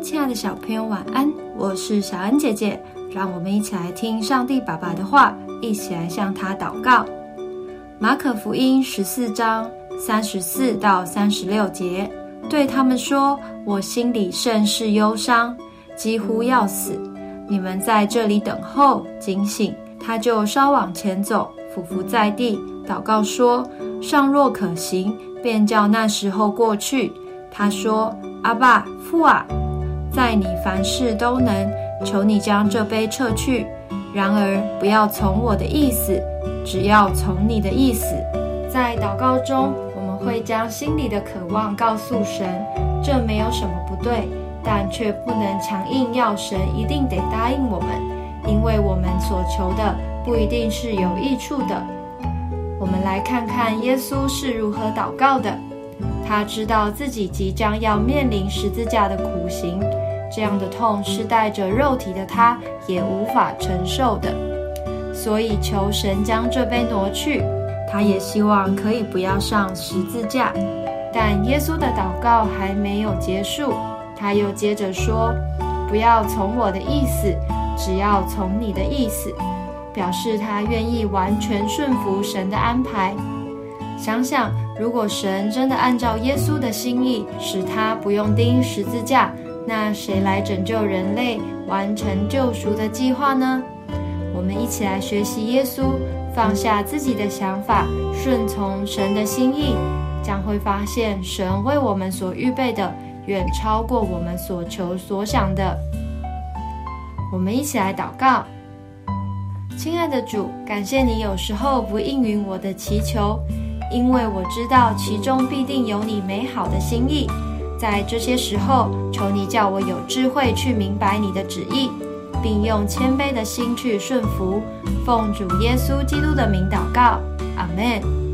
亲爱的小朋友，晚安！我是小恩姐姐，让我们一起来听上帝爸爸的话，一起来向他祷告。马可福音十四章三十四到三十六节，对他们说：“我心里甚是忧伤，几乎要死。你们在这里等候，警醒。”他就稍往前走，伏伏在地，祷告说：“尚若可行，便叫那时候过去。”他说：“阿爸父啊，在你凡事都能，求你将这杯撤去。然而不要从我的意思，只要从你的意思。”在祷告中，我们会将心里的渴望告诉神，这没有什么不对，但却不能强硬要神一定得答应我们，因为我们所求的不一定是有益处的。我们来看看耶稣是如何祷告的。他知道自己即将要面临十字架的苦刑，这样的痛是带着肉体的他也无法承受的，所以求神将这杯挪去。他也希望可以不要上十字架，但耶稣的祷告还没有结束，他又接着说：“不要从我的意思，只要从你的意思。”表示他愿意完全顺服神的安排。想想，如果神真的按照耶稣的心意，使他不用钉十字架，那谁来拯救人类，完成救赎的计划呢？我们一起来学习耶稣，放下自己的想法，顺从神的心意，将会发现神为我们所预备的，远超过我们所求所想的。我们一起来祷告，亲爱的主，感谢你有时候不应允我的祈求。因为我知道其中必定有你美好的心意，在这些时候，求你叫我有智慧去明白你的旨意，并用谦卑的心去顺服。奉主耶稣基督的名祷告，阿门。